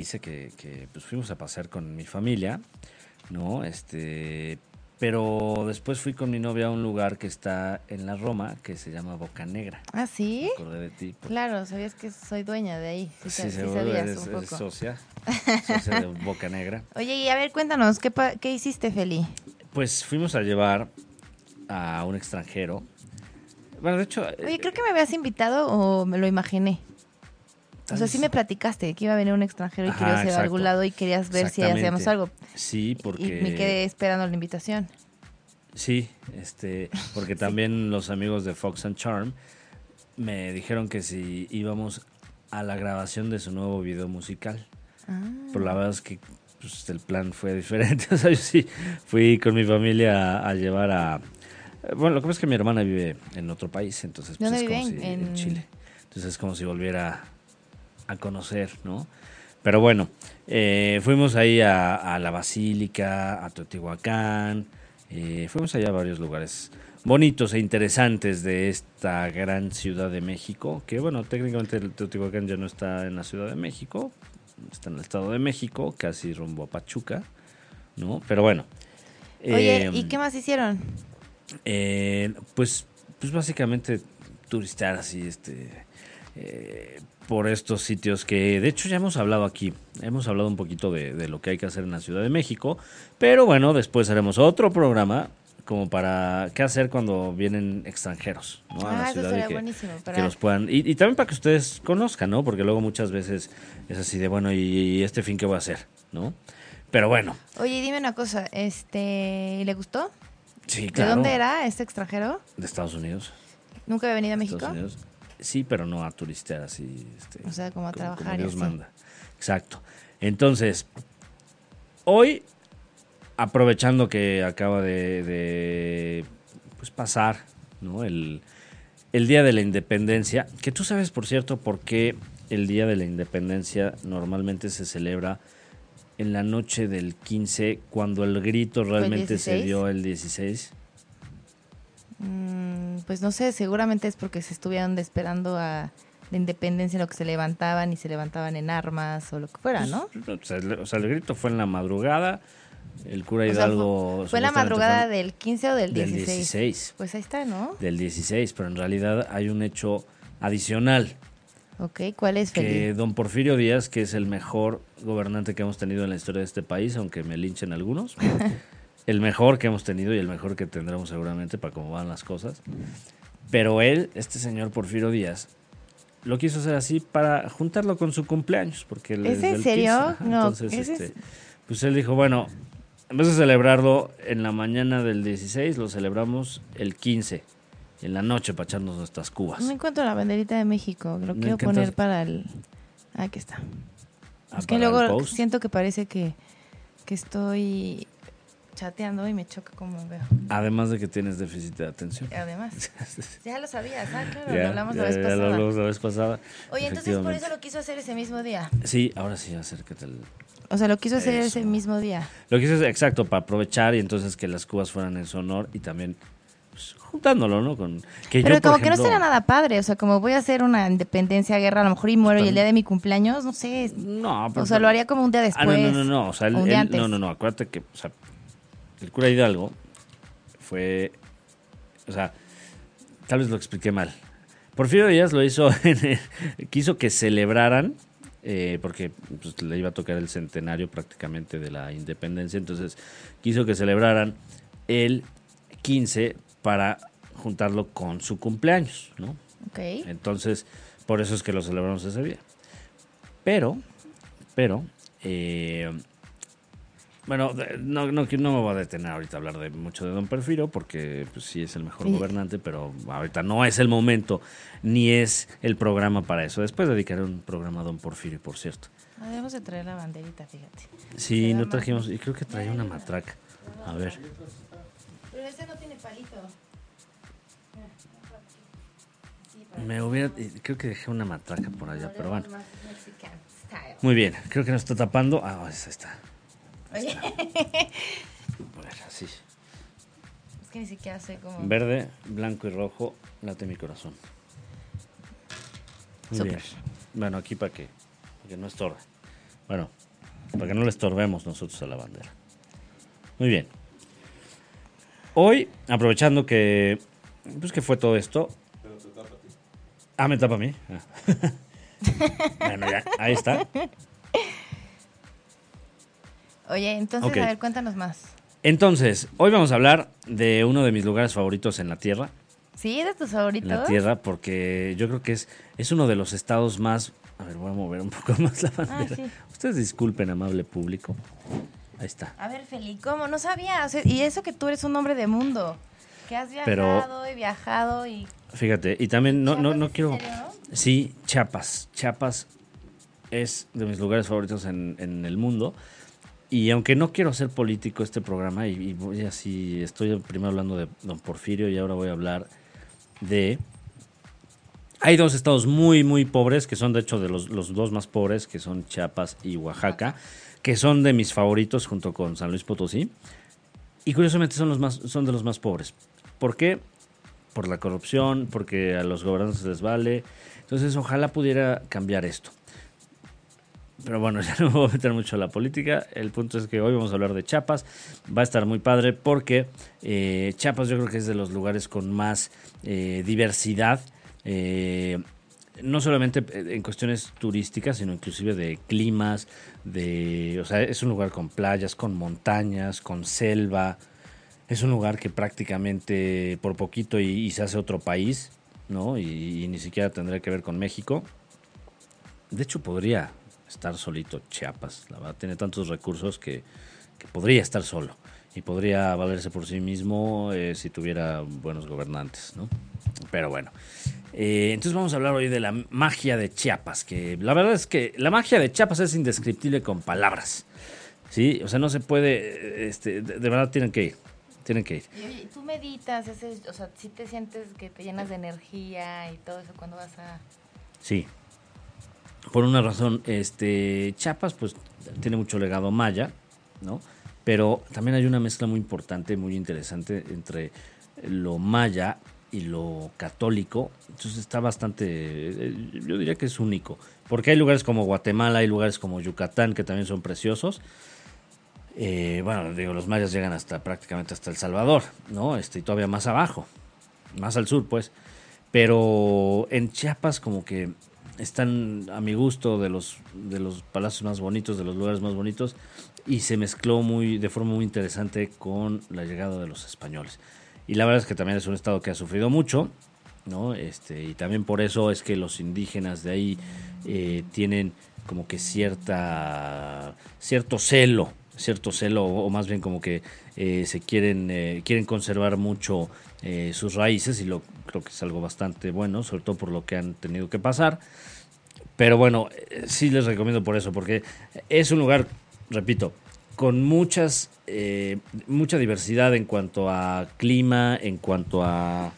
hice que, que, pues fuimos a pasear con mi familia, ¿no? Este, pero después fui con mi novia a un lugar que está en la Roma, que se llama Boca Negra. ¿Ah, sí? Me acordé de ti. porque- Claro, sabías que soy dueña de ahí. Sí, Sí, sí seguro sabías eres, un eres poco. socia, socia de Boca Negra. Oye, y a ver, cuéntanos, ¿qué, qué hiciste, Feli? Pues fuimos a llevar a un extranjero. Bueno, de hecho, Oye, eh, creo que me habías invitado o me lo imaginé. O sea, sí me platicaste que iba a venir un extranjero y Ajá, querías ir a algún lado y querías ver si hacíamos algo. sí, porque Y me quedé esperando la invitación. Sí, este, porque también los amigos de Fox and Charm me dijeron que si íbamos a la grabación de su nuevo video musical. Ah. Pero la verdad es que pues, el plan fue diferente. O sea, yo sí fui con mi familia a, a llevar a... Bueno, lo que pasa es que mi hermana vive en otro país, entonces pues, ¿Dónde es como si en En- Chile. Entonces es como si volviera a conocer, ¿no? Pero bueno, eh, fuimos ahí a, a la Basílica, a Teotihuacán, eh, fuimos allá a varios lugares bonitos e interesantes de esta gran ciudad de México, que bueno, técnicamente el Teotihuacán ya no está en la Ciudad de México, está en el Estado de México, casi rumbo a Pachuca, ¿no? Pero bueno. Oye, eh, ¿y qué más hicieron? eh, pues, pues básicamente turistear así, este, eh, por estos sitios que de hecho ya hemos hablado aquí, hemos hablado un poquito de, de lo que hay que hacer en la Ciudad de México, pero bueno, después haremos otro programa como para qué hacer cuando vienen extranjeros, ¿no? A la Ah, eso y que, buenísimo. que Para... los puedan y, y también para que ustedes conozcan, ¿no? Porque luego muchas veces es así de bueno y, este fin qué voy a hacer, ¿no? Pero bueno, Oye, dime una cosa, este, ¿le gustó? sí, ¿De claro. dónde era este extranjero? De Estados Unidos. ¿Nunca había venido a México? Estados Unidos. Sí, pero no a turistear así. Este, O sea, como a trabajar Como Dios así. manda. Exacto. Entonces, hoy, aprovechando que acaba de, de, pues, pasar ¿no? el, el Día de la Independencia, que tú sabes, por cierto, por qué el Día de la Independencia normalmente se celebra en la noche del 15, cuando el grito realmente se 16? dio el 16. Mm, pues no sé, seguramente es porque se estuvieron esperando a la independencia en lo que se levantaban y se levantaban en armas o lo que fuera, ¿no? O sea, el, o sea, el grito fue en la madrugada. El cura O sea, Hidalgo. ¿Fue la madrugada fue del 15 o del del 16? 16. Pues ahí está, ¿no? Del 16, pero en realidad hay un hecho adicional. Ok, ¿cuál es, Que Felipe? don Porfirio Díaz, que es el mejor gobernante que hemos tenido en la historia de este país, aunque me linchen algunos, el mejor que hemos tenido y el mejor que tendremos seguramente para cómo van las cosas. Pero él, este señor Porfirio Díaz, lo quiso hacer así para juntarlo con su cumpleaños. Porque él ¿Es en del 15, serio? ajá, No, entonces, es- este, pues él dijo, bueno, en vez de celebrarlo en la mañana del 16, lo celebramos el 15, en la noche para echarnos nuestras cubas. No encuentro la banderita de México. Lo ¿No quiero poner para el... Ah, Aquí está. Ah, es que luego siento que parece que, que estoy chateando y me choca como veo. Además de que tienes déficit de atención. Además, ya lo sabías, ah, claro, Ya, lo hablamos la vez ya pasada. lo hablamos la vez pasada. Oye, entonces por eso lo quiso hacer ese mismo día. Sí, ahora sí, acércate. al- O sea, lo quiso hacer Eso. ese mismo día. Lo hice es exacto, para aprovechar y entonces que las cubas fueran en su honor y también pues, juntándolo, ¿no? Con, que Pero yo, por como que no será nada padre. O sea, como voy a hacer una independencia, guerra, a lo mejor y muero y el día de mi cumpleaños, no sé. No, pero- O sea, lo haría como un día después. Ah, no, no, no, no. O sea, él- o un día él- antes. no, no, no. Acuérdate que, o sea, el cura Hidalgo fue, o sea, tal vez lo expliqué mal. Porfirio Díaz lo hizo, en el- quiso que celebraran, eh, porque pues, le iba a tocar el centenario prácticamente de la independencia, entonces quiso que celebraran el 15 para juntarlo con su cumpleaños, ¿no? Ok. Entonces, por eso es que lo celebramos ese día. Pero, pero, eh, bueno, no, no, no me voy a detener ahorita a hablar de mucho de Don Porfirio, porque pues, sí es el mejor Sí. gobernante, pero ahorita no es el momento, ni es el programa para eso. Después dedicaré un programa a Don Porfirio, por cierto. Ah, Debemos de traer la banderita, fíjate. Sí, no trajimos, y creo que traía una matraca. A ver, Pero ese no tiene palito. me hubiera, creo que dejé una matraca por allá, pero bueno. Muy bien, creo que nos está tapando. Ah, esa está. Oye, A así. es que ni siquiera sé cómo. Verde, blanco y rojo, late mi corazón. Muy Súper. bien. Bueno, aquí para que, para que no estorbe. Bueno, para que no le estorbemos nosotros a la bandera. Muy bien. Hoy, aprovechando que, pues que fue todo esto. Ah, me tapa a mí. Ah. bueno, ya, ahí está. Oye, entonces, a ver, cuéntanos más. Entonces, hoy vamos a hablar de uno de mis lugares favoritos en la Tierra. ¿Sí? ¿De tus En favoritos? la Tierra, porque yo creo que es, es uno de los estados más... A ver, voy a mover un poco más la bandera. Ah, sí. Ustedes disculpen, amable público. Ahí está. A ver, Feli, ¿cómo? No sabía. O sea, y eso que tú eres un hombre de mundo. Que has Pero- viajado y viajado y... Fíjate, y también no, no, no ¿es quiero... en? Sí, Chiapas. Chiapas es de mis lugares favoritos en, en el mundo. Y aunque no quiero ser político este programa, y, y voy así, estoy primero hablando de don Porfirio y ahora voy a hablar de... Hay dos estados muy, muy pobres, que son de hecho de los, los dos más pobres, que son Chiapas y Oaxaca, que son de mis favoritos junto con San Luis Potosí. Y curiosamente son, los más, son de los más pobres. ¿Por qué? Por la corrupción, porque a los gobernantes les vale. Entonces, ojalá pudiera cambiar esto. Pero bueno, ya no me voy a meter mucho a la política. El punto es que hoy vamos a hablar de Chiapas. Va a estar muy padre porque eh, Chiapas yo creo que es de los lugares con más eh, diversidad. eh, no solamente en cuestiones turísticas, sino inclusive de climas, de, o sea, es un lugar con playas, con montañas, con selva. Es un lugar que prácticamente por poquito y, se hace otro país, ¿no? Y, y ni siquiera tendría que ver con México. De hecho, podría estar solito Chiapas. La verdad, tiene tantos recursos que, que podría estar solo. Y podría valerse por sí mismo eh, si tuviera buenos gobernantes, ¿no? Pero bueno. Eh, entonces vamos a hablar hoy de la magia de Chiapas. Que la verdad es que la magia de Chiapas es indescriptible con palabras. ¿Sí? O sea, no se puede. Este, de, de verdad tienen que ir. Tienen que ir. Y tú meditas, o sea, si te sientes que te llenas de energía y todo eso cuando vas a... Sí. Por una razón, este Chiapas, pues, tiene mucho legado maya, ¿no? Pero también hay una mezcla muy importante, muy interesante entre lo maya y lo católico. Entonces está bastante, eh, yo diría que es único. Porque hay lugares como Guatemala, hay lugares como Yucatán que también son preciosos. Eh, bueno, digo, los mayas llegan hasta prácticamente hasta El Salvador, ¿no? Este, y todavía más abajo, más al sur, pues. Pero en Chiapas como que están a mi gusto de los, de los palacios más bonitos, de los lugares más bonitos, y se mezcló muy, de forma muy interesante con la llegada de los españoles. Y la verdad es que también es un estado que ha sufrido mucho, ¿no? Este, y también por eso es que los indígenas de ahí eh, tienen como que cierta cierto celo, cierto celo, o, más bien como que eh, se quieren, eh, quieren conservar mucho eh, sus raíces, y lo creo que es algo bastante bueno, sobre todo por lo que han tenido que pasar. Pero bueno, eh, sí les recomiendo por eso, porque es un lugar, repito, con muchas, eh, mucha diversidad en cuanto a clima, en cuanto a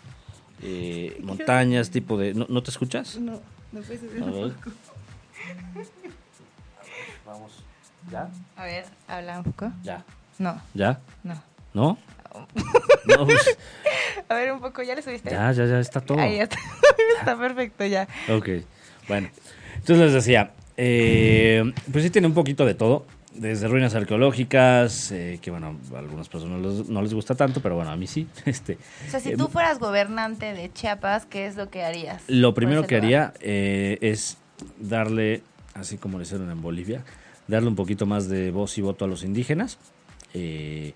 eh, montañas, tipo de... ¿No, ¿no te escuchas? No, no puedes A ver. Vamos. ¿Ya? A ver, habla un poco. Ya. No, ¿Ya? no. ¿No? No, pues, A ver, un poco, ¿ya le subiste? ya, ya, ya está todo. Ahí está. está perfecto ya. Ok, bueno. Entonces les decía, eh, pues sí tiene un poquito de todo. Desde ruinas arqueológicas, eh, que bueno, a algunas personas no les, no les gusta tanto, pero bueno, a mí sí. Este, O sea, si Eh, tú fueras gobernante de Chiapas, ¿qué es lo que harías? Lo primero que haría eh, es darle, así como lo hicieron en Bolivia, darle un poquito más de voz y voto a los indígenas. Eh,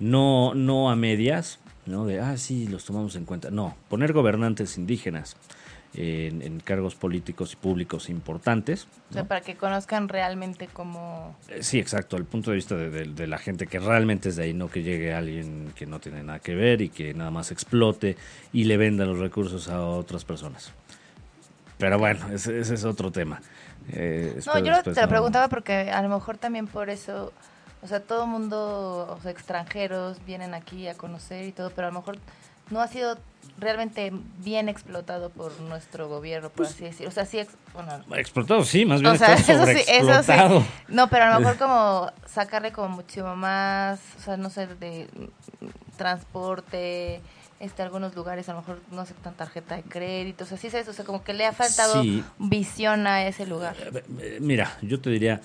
no, no a medias, ¿no? De, ah, sí, los tomamos en cuenta. No, poner gobernantes indígenas en, en cargos políticos y públicos importantes. O sea, ¿no? para que conozcan realmente cómo... Eh, Sí, exacto, el punto de vista de, de- de la gente que realmente es de ahí, no que llegue alguien que no tiene nada que ver y que nada más explote y le venda los recursos a otras personas. Pero bueno, ese, ese es otro tema. Eh, No, espero yo te lo no- preguntaba porque a lo mejor también por eso, o sea, todo mundo, o sea, extranjeros vienen aquí a conocer y todo, pero a lo mejor no ha sido realmente bien explotado por nuestro gobierno, por así decirlo. O sea, sí, ex- bueno, Explotado, sí, más bien o sea, está eso sí, eso sí. No, pero a lo mejor como sacarle como muchísimo más, o sea, no sé, de transporte, este, algunos lugares a lo mejor no aceptan tarjeta de crédito, o sea, sí es eso, o sea, como que le ha faltado Sí. visión a ese lugar. Eh, Mira, yo te diría,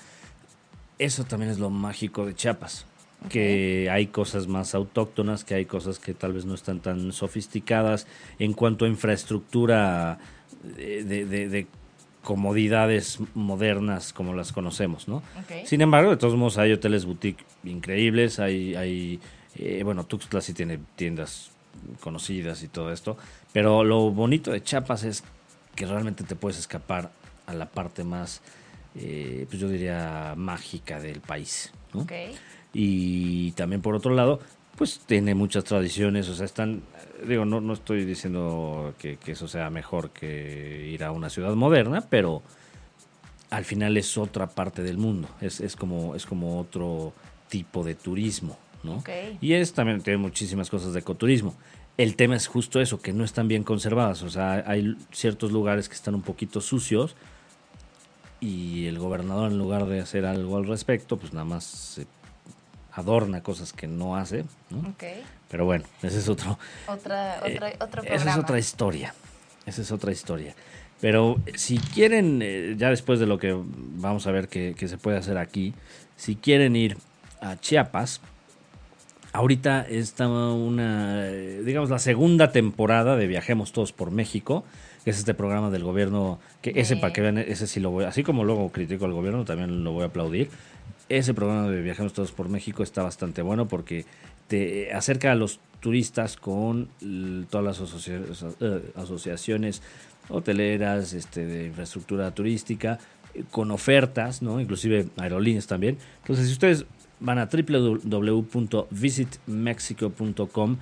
eso también es lo mágico de Chiapas. Que hay cosas más autóctonas, que hay cosas que tal vez no están tan sofisticadas en cuanto a infraestructura de, de- de comodidades modernas como las conocemos, ¿no? Sin embargo, de todos modos hay hoteles boutique increíbles, hay, hay eh, bueno, Tuxtla sí tiene tiendas conocidas y todo esto, pero lo bonito de Chiapas es que realmente te puedes escapar a la parte más, eh, pues yo diría, mágica del país. Y también por otro lado, pues tiene muchas tradiciones, o sea, están, digo, no, no estoy diciendo que, que eso sea mejor que ir a una ciudad moderna, pero al final es otra parte del mundo, es, es, como, es como otro tipo de turismo, ¿no? Y es también, tiene muchísimas cosas de ecoturismo. El tema es justo eso, que no están bien conservadas, o sea, hay ciertos lugares que están un poquito sucios y el gobernador en lugar de hacer algo al respecto, pues nada más se adorna cosas que no hace, ¿no? Pero bueno, ese es otro, Otra, otra, eh, otro esa es otra historia. Esa es otra historia. Pero eh, si quieren, eh, ya después de lo que vamos a ver que, que se puede hacer aquí, si quieren ir a Chiapas, ahorita está una, eh, digamos, la segunda temporada de Viajemos Todos por México, es este programa del gobierno, que ese Sí. para que vean, ese sí lo voy, así como luego critico al gobierno, también lo voy a aplaudir. Ese programa de Viajemos Todos por México está bastante bueno porque te acerca a los turistas con todas las eh, asociaciones hoteleras, este, de infraestructura turística, con ofertas, ¿no? Inclusive aerolíneas también. Entonces, si ustedes van a www.visitmexico.com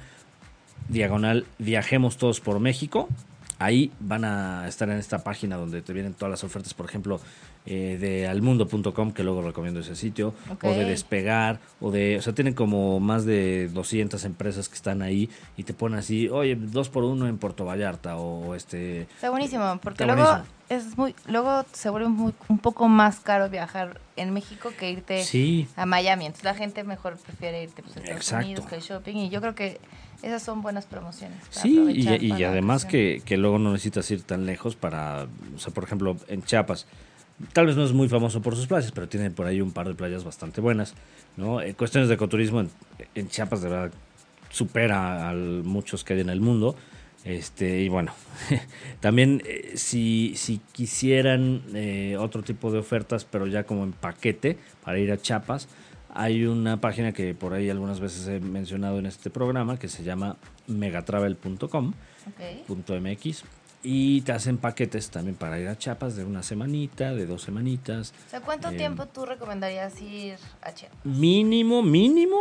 diagonal viajemos todos por México. Ahí van a estar en esta página donde te vienen todas las ofertas, por ejemplo, eh, de almundo.com, que luego recomiendo ese sitio, o de Despegar, o de, o sea, tienen como más de 200 empresas que están ahí y te ponen así, oye, dos por uno en Puerto Vallarta, o este, Está buenísimo, porque Está luego buenísimo. es muy, luego se vuelve muy, un poco más caro viajar en México que irte sí, a Miami. Entonces la gente mejor prefiere irte pues, a Estados Exacto. Unidos que shopping. Y yo creo que esas son buenas promociones. para Sí, y, y para además que, que luego no necesitas ir tan lejos para, o sea, por ejemplo, en Chiapas, tal vez no es muy famoso por sus playas, pero tiene por ahí un par de playas bastante buenas, ¿no? En cuestiones de ecoturismo, en, en Chiapas de verdad supera a muchos que hay en el mundo. Este, y bueno, también eh, si, si quisieran eh, otro tipo de ofertas, pero ya como en paquete para ir a Chiapas, hay una página que por ahí algunas veces he mencionado en este programa que se llama megatravel.com Ok. .mx y te hacen paquetes también para ir a Chiapas de una semanita, de dos semanitas. O sea, ¿cuánto Eh, tiempo tú recomendarías ir a Chiapas? Mínimo, mínimo,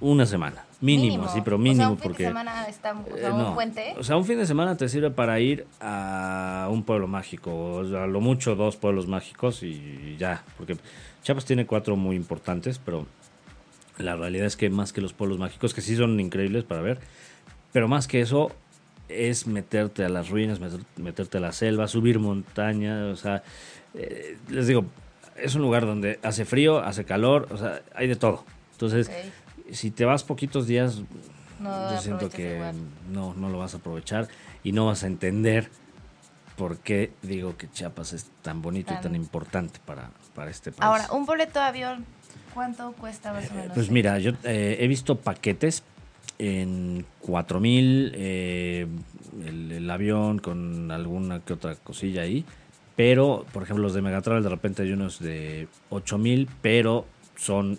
una semana. Mínimo, sí, pero mínimo O sea, un fin porque... de semana está, o sea, eh, un no. puente. O sea, un fin de semana te sirve para ir a un pueblo mágico, o sea, a lo mucho dos pueblos mágicos y ya, porque Chiapas tiene cuatro muy importantes, pero la realidad es que más que los pueblos mágicos, que sí son increíbles para ver, pero más que eso es meterte a las ruinas, meter- meterte a la selva, subir montaña, o sea, eh, les digo, es un lugar donde hace frío, hace calor, o sea, hay de todo. Entonces. Si te vas poquitos días, No yo siento que igual. no, no lo vas a aprovechar y no vas a entender por qué digo que Chiapas es tan bonito y Tan- tan importante para, para este país. Ahora, un boleto de avión, ¿cuánto cuesta más o menos? Pues mira, yo eh, he visto paquetes en 4000 mil, eh, el, el avión con alguna que otra cosilla ahí. Pero, por ejemplo, los de Megatravel de repente hay unos de 8000 mil, pero son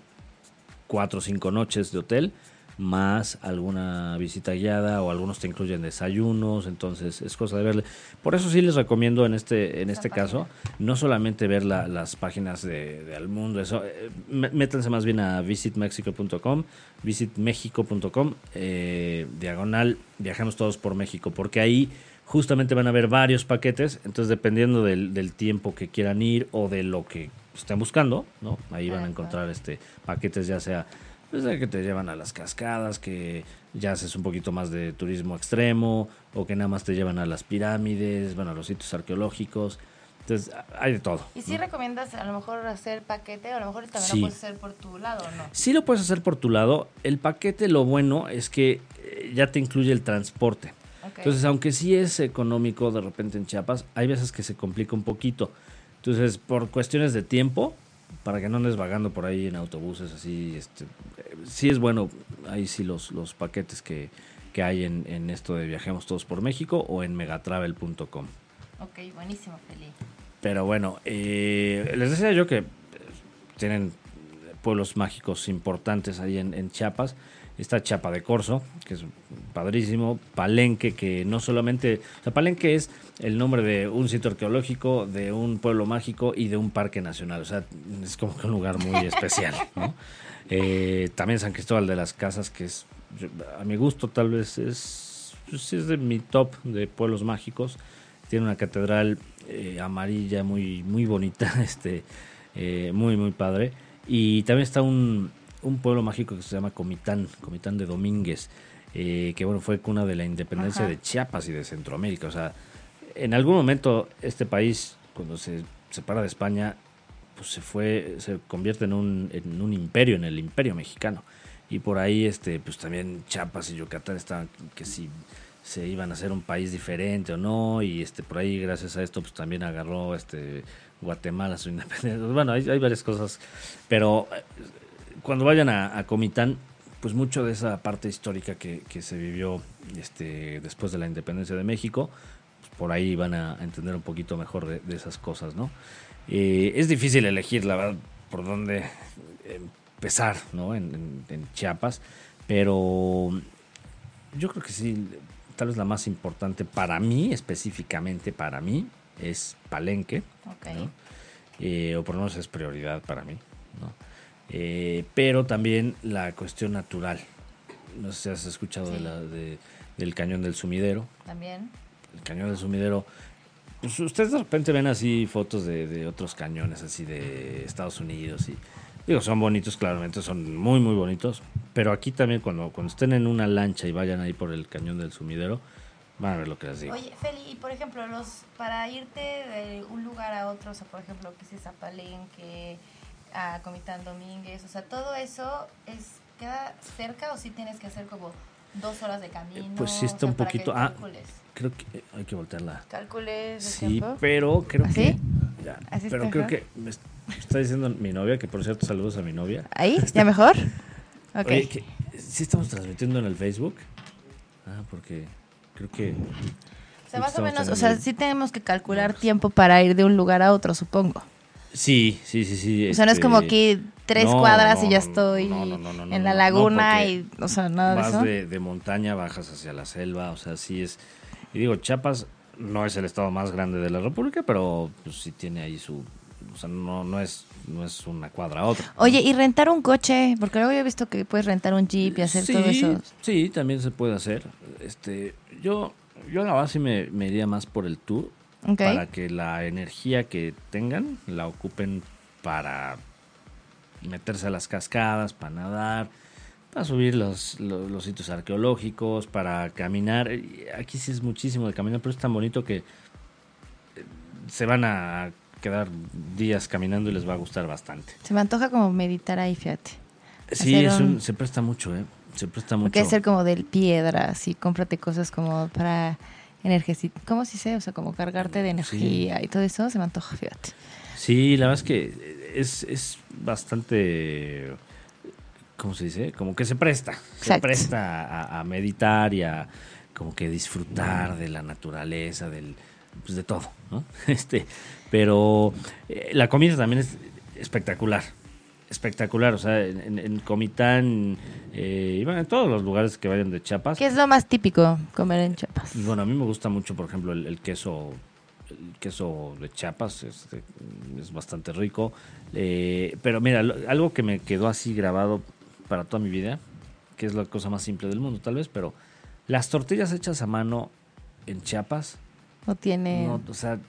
4 o 5 noches de hotel, más alguna visita guiada o algunos te incluyen desayunos, entonces es cosa de verle. Por eso sí les recomiendo en este, en este caso, no solamente ver la- las páginas de, de Almundo, eso, eh, mé- métanse más bien a visitmexico.com, visitmexico.com, eh, diagonal, viajamos todos por México, porque ahí justamente van a ver varios paquetes, entonces dependiendo del, del tiempo que quieran ir o de lo que estén buscando, ¿no? Ahí van a encontrar este paquetes ya sea pues, que te llevan a las cascadas, que ya haces un poquito más de turismo extremo, o que nada más te llevan a las pirámides, bueno, a los sitios arqueológicos. Entonces, hay de todo. ¿Y si ¿no? recomiendas a lo mejor hacer paquete o a lo mejor también Sí. lo puedes hacer por tu lado o no? Sí lo puedes hacer por tu lado. El paquete, lo bueno es que eh, ya te incluye el transporte. Entonces, aunque sí es económico de repente en Chiapas, hay veces que se complica un poquito. Entonces, por cuestiones de tiempo, para que no andes vagando por ahí en autobuses así. Este, sí es bueno, ahí sí los, los paquetes que, que hay en, en esto de Viajemos Todos por México o en megatravel.com. Ok, buenísimo, Feli. Pero bueno, eh, les decía yo que eh, tienen pueblos mágicos importantes ahí en, en Chiapas. Está Chapa de Corzo, que es padrísimo. Palenque, que no solamente. O sea, Palenque es el nombre de un sitio arqueológico, de un pueblo mágico y de un parque nacional. O sea, es como que un lugar muy especial, ¿no? Eh, también San Cristóbal de las Casas, que es, a mi gusto, tal vez es, pues, es de mi top de pueblos mágicos. Tiene una catedral eh, amarilla muy, muy bonita, este, eh, muy, muy padre. Y también está un, un pueblo mágico que se llama Comitán, Comitán de Domínguez, eh, que bueno, fue cuna de la independencia Ajá. de Chiapas y de Centroamérica. O sea, en algún momento este país, cuando se separa de España, pues se fue, se convierte en un, en un imperio, en el imperio mexicano. Y por ahí, este, pues también Chiapas y Yucatán estaban que si se iban a hacer un país diferente o no, y este, por ahí gracias a esto, pues también agarró este Guatemala su independencia. Bueno, hay, hay varias cosas, pero eh, cuando vayan a, a Comitán, pues mucho de esa parte histórica que, que se vivió este, después de la independencia de México, pues por ahí van a entender un poquito mejor de, de esas cosas, ¿no? Eh, es difícil elegir, la verdad, por dónde empezar, ¿no? En, en- en Chiapas, pero yo creo que sí, tal vez la más importante para mí, específicamente para mí, es Palenque, Ok. ¿no? Eh, o por lo menos es prioridad para mí, ¿no? Eh, pero también la cuestión natural. No sé si has escuchado de Sí. la, de- del cañón del sumidero. También. El cañón del sumidero. Pues ustedes de repente ven así fotos de, de otros cañones, así de Estados Unidos. y Digo, son bonitos, claramente, son muy, muy bonitos. Pero aquí también, cuando, cuando estén en una lancha y vayan ahí por el cañón del sumidero, van a ver lo que les digo. Oye, Feli, y por ejemplo, los para irte de un lugar a otro, o sea, por ejemplo, que es a Palenque, a Comitán Domínguez, o sea, todo eso es queda cerca o sí tienes que hacer como dos horas de camino. pues sí O está sea, un poquito- ah, Creo que eh, hay que voltearla. calcules el Sí, tiempo. pero creo ¿Así? que. ya, ¿Así pero está creo mejor? que me est- me está diciendo mi novia, que por cierto, saludos a mi novia. ¿Ahí? ¿Ya mejor? Ok. Oye, que, ¿sí estamos transmitiendo en el Facebook? Ah, porque creo que. o sea, más o menos, o sea, sí tenemos que calcular tiempo para ir de un lugar a otro, supongo. Sí, sí, sí, sí. O sea, no es este, como aquí tres no, cuadras y ya estoy no, en la laguna y, o sea, nada de Vas eso. de, de montaña, bajas hacia la selva, o sea, sí es. Y digo, Chiapas no es el estado más grande de la República, pero pues, sí tiene ahí su. O sea, no, no, es, no es una cuadra a otra. Oye, y rentar un coche, porque luego yo he visto que puedes rentar un jeep y hacer sí, todo eso. Sí, también se puede hacer. Este, yo, yo la base me, me iría más por el tour Para que la energía que tengan la ocupen para meterse a las cascadas, para nadar, para subir los, los, los sitios arqueológicos, para caminar. Aquí sí es muchísimo de caminar, pero es tan bonito que eh, se van a quedar días caminando y les va a gustar bastante. Se me antoja como meditar ahí, fíjate. Sí, Hacer es un- un- se presta mucho, ¿eh? Se presta mucho. Hay que ser como de piedras y cómprate cosas como para energía. ¿Cómo se dice? O sea, como cargarte de energía y todo eso. Se me antoja, fíjate. Sí, la verdad es que es, es bastante, ¿cómo se dice? Como que se presta, se presta a, a meditar y a como que disfrutar de la naturaleza, del, pues de todo, ¿no? Este, pero eh, la comida también es espectacular, espectacular, o sea, en, Comitán, eh, y bueno, en todos los lugares que vayan de Chiapas. ¿Qué es lo más típico comer en Chiapas? Bueno, a mí me gusta mucho, por ejemplo, el, el queso el queso de Chiapas, este, es bastante rico. Eh, pero mira, lo- algo que me quedó así grabado para toda mi vida, que es la cosa más simple del mundo tal vez, pero las tortillas hechas a mano en Chiapas, ¿O tiene...? no, o sea,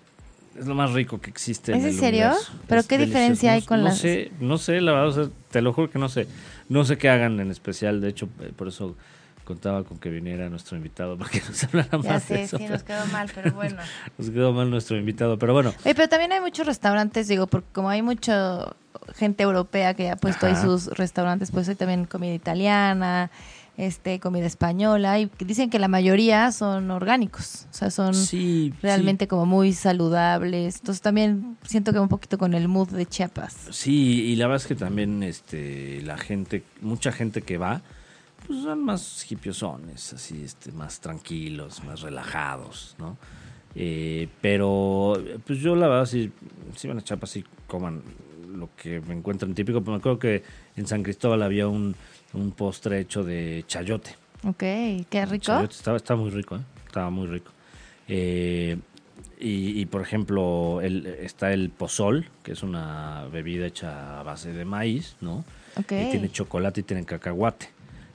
es lo más rico que existe. ¿Es en el serio? universo. ¿Pero Es qué delicioso. diferencia hay No- con no las- sé, no sé, la verdad, o sea, te lo juro que no sé. No sé qué hagan en especial, de hecho, eh, por eso contaba con que viniera nuestro invitado, porque nos hablara Ya más de eso. sí, nos quedó mal, pero bueno. Nos quedó mal nuestro invitado, pero bueno. Oye, pero también hay muchos restaurantes, digo, porque como hay mucha gente europea que ha puesto ahí sus restaurantes, pues hay también comida italiana, este comida española y dicen que la mayoría son orgánicos, o sea, son Sí, realmente como muy saludables. Entonces también siento que un poquito con el mood de Chiapas. Sí, y la verdad es que también este, la gente, mucha gente que va, pues son más hipiosones, así, este, más tranquilos, más relajados, ¿no? Eh, pero, pues yo la verdad, si, si van a Chiapas, sí coman lo que me encuentran típico. Pero me acuerdo que en San Cristóbal había un, un postre hecho de chayote. Ok, qué rico. Chayote estaba, estaba muy rico, ¿eh? Estaba muy rico. Eh, y, y, por ejemplo, el, está el pozol, que es una bebida hecha a base de maíz, ¿no? Ok. Y tiene chocolate y tiene cacahuate.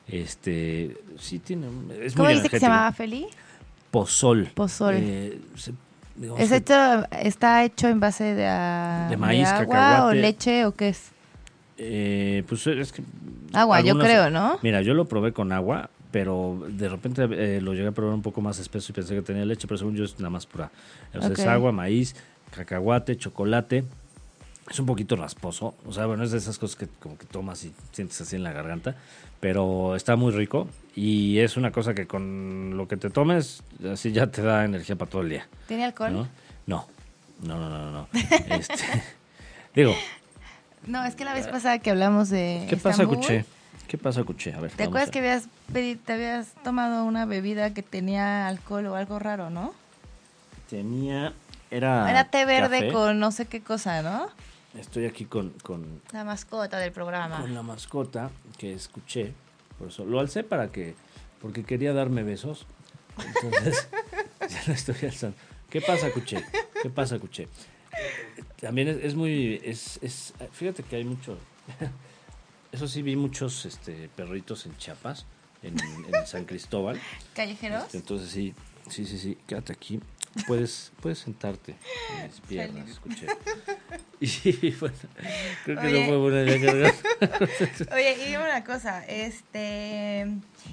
Este, sí tiene, es ¿Cómo muy dice que se llamaba Feli? Pozol. Pozol. Eh, se- digamos ¿Es hecho, ¿Está hecho en base de, a- De maíz, agua o cacahuate. leche o qué es? Eh, pues es que... Agua, yo creo, ¿no? Mira, yo lo probé con agua, pero de repente eh, lo llegué a probar un poco más espeso y pensé que tenía leche, pero según yo es nada más pura. O sea, es agua, maíz, cacahuate, chocolate. Es un poquito rasposo. O sea, bueno, es de esas cosas que como que tomas y sientes así en la garganta. Pero está muy rico y es una cosa que con lo que te tomes, así ya te da energía para todo el día. ¿Tiene alcohol? ¿no? No, no, no, no, no. Este, digo, No, es que la vez pasada que hablamos de ¿qué pasa, Cuché? ¿Qué pasa, Cuché? A ver, ¿Te acuerdas a- que habías pedi- te habías tomado una bebida que tenía alcohol o algo raro, no? Tenía. Era. Era té verde café. con no sé qué cosa, ¿no? Estoy aquí con, con, La mascota del programa. con la mascota que escuché. Por eso lo alcé para que. Porque quería darme besos. Entonces. ya lo estoy alzando. ¿Qué pasa, Cuché? ¿Qué pasa, Cuché? También es, es muy. Es, es, fíjate que hay mucho. Eso sí, vi muchos este, perritos en Chiapas, en, en San Cristóbal. ¿Callejeros? Entonces sí, sí, sí, sí, quédate aquí. Puedes, puedes sentarte en mis piernas, escuché. Y bueno, creo que Oye. no fue buena idea. Oye, y dime una cosa, este...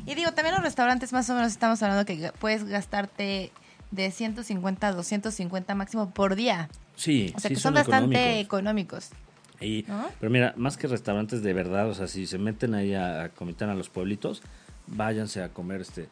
Y digo, también los restaurantes más o menos estamos hablando que puedes gastarte de 150 a 250 máximo por día. Sí, O sea, sí que son, son bastante económicos. económicos. Y- ¿no? Pero mira, más que restaurantes de verdad, o sea, si se meten ahí a, a Comitán a los pueblitos, váyanse a comer este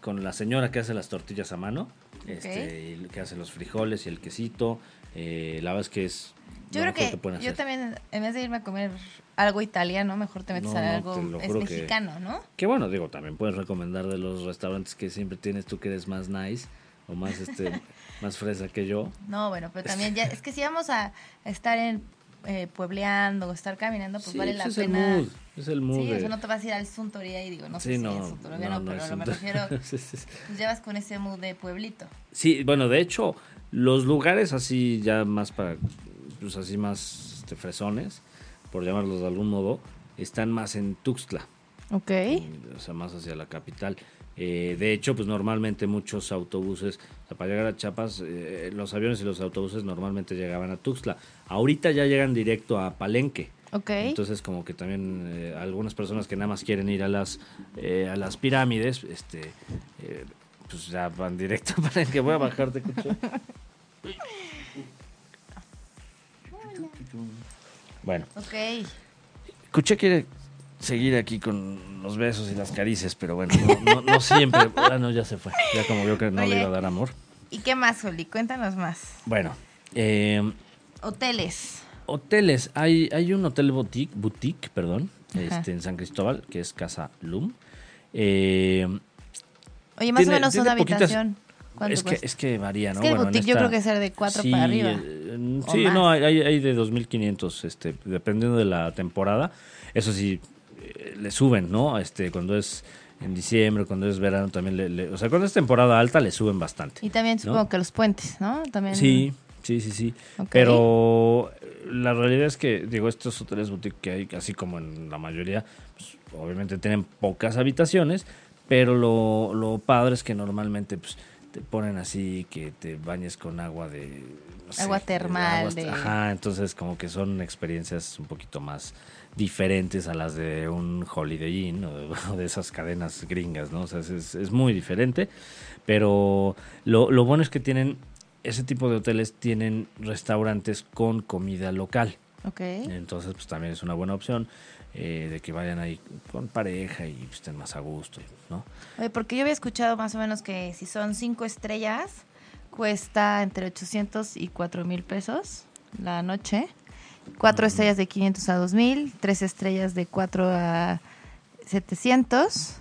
con la señora que hace las tortillas a mano, este, y que hace los frijoles y el quesito. eh, la verdad es que es Yo lo creo que que yo también, en vez de irme a comer algo italiano, mejor te metes No, a algo es juro que- mexicano, ¿no? Que bueno, digo, también puedes recomendar de los restaurantes que siempre tienes tú que eres más nice o más este más fresa que yo. No, bueno, pero también ya, es que si vamos a estar en eh, puebleando o estar caminando, pues Sí, vale la es pena. el mood, es el mood Sí, de- o sea, no te vas a ir al Suntoría y digo, no sé Sí, si no, es Suntoría, no, no, pero me refiero, sí. pues llevas con ese mood de pueblito. Sí, bueno, de hecho, los lugares así ya más para, pues así más este, fresones, por llamarlos de algún modo, están más en Tuxtla, Ok. o sea, más hacia la capital. Eh, de hecho, pues normalmente muchos autobuses, o sea, para llegar a Chiapas, eh, los aviones y los autobuses normalmente llegaban a Tuxtla. Ahorita ya llegan directo a Palenque. Ok. Entonces, como que también eh, algunas personas que nada más quieren ir a las eh, a las pirámides, este, eh, pues ya van directo a Palenque. Voy a bajarte, Cucho. Bueno, ok. Cuché quiere seguir aquí con los besos y las caricias, pero bueno, no, no- no siempre. Ah, no, ya se fue. Ya como vio que no le iba a dar amor. ¿Y qué más, Juli? Cuéntanos más. Bueno, eh, Hoteles. Hoteles, hay, hay un hotel boutique, boutique perdón, Ajá. este, en San Cristóbal, que es Casa Lum. Eh, Oye, más Tiene- o menos una poquitas- habitación. ¿Cuánto es, que, es que varía, Es ¿no? que el Bueno, boutique yo creo que es ser de cuatro Sí, para arriba. eh, sí, más. no, hay, hay hay de 2.500, este, dependiendo de la temporada. Eso sí, le suben, ¿no? Este, cuando es en diciembre, cuando es verano, también le, le- O sea, cuando es temporada alta, le suben bastante. Y también ¿no? supongo que los puentes, ¿no? También. Sí, sí, sí, sí. Pero la realidad es que, digo, estos hoteles boutique que hay, así como en la mayoría, pues, obviamente tienen pocas habitaciones, pero lo, lo padre es que normalmente pues, te ponen así que te bañes con agua de... no sé, Agua termal, aguas- de- Ajá, entonces como que son experiencias un poquito más diferentes a las de un Holiday Inn o de, esas cadenas gringas, ¿no? O sea, es- es, muy diferente, pero lo, lo bueno es que tienen, ese tipo de hoteles tienen restaurantes con comida local. Ok. Entonces, pues también es una buena opción eh, de que vayan ahí con pareja y estén más a gusto, ¿no? Oye, porque yo había escuchado más o menos que si son cinco estrellas, cuesta entre 800 y 4 mil pesos la noche. Cuatro estrellas de 500 a 2000, tres estrellas de 4 a 700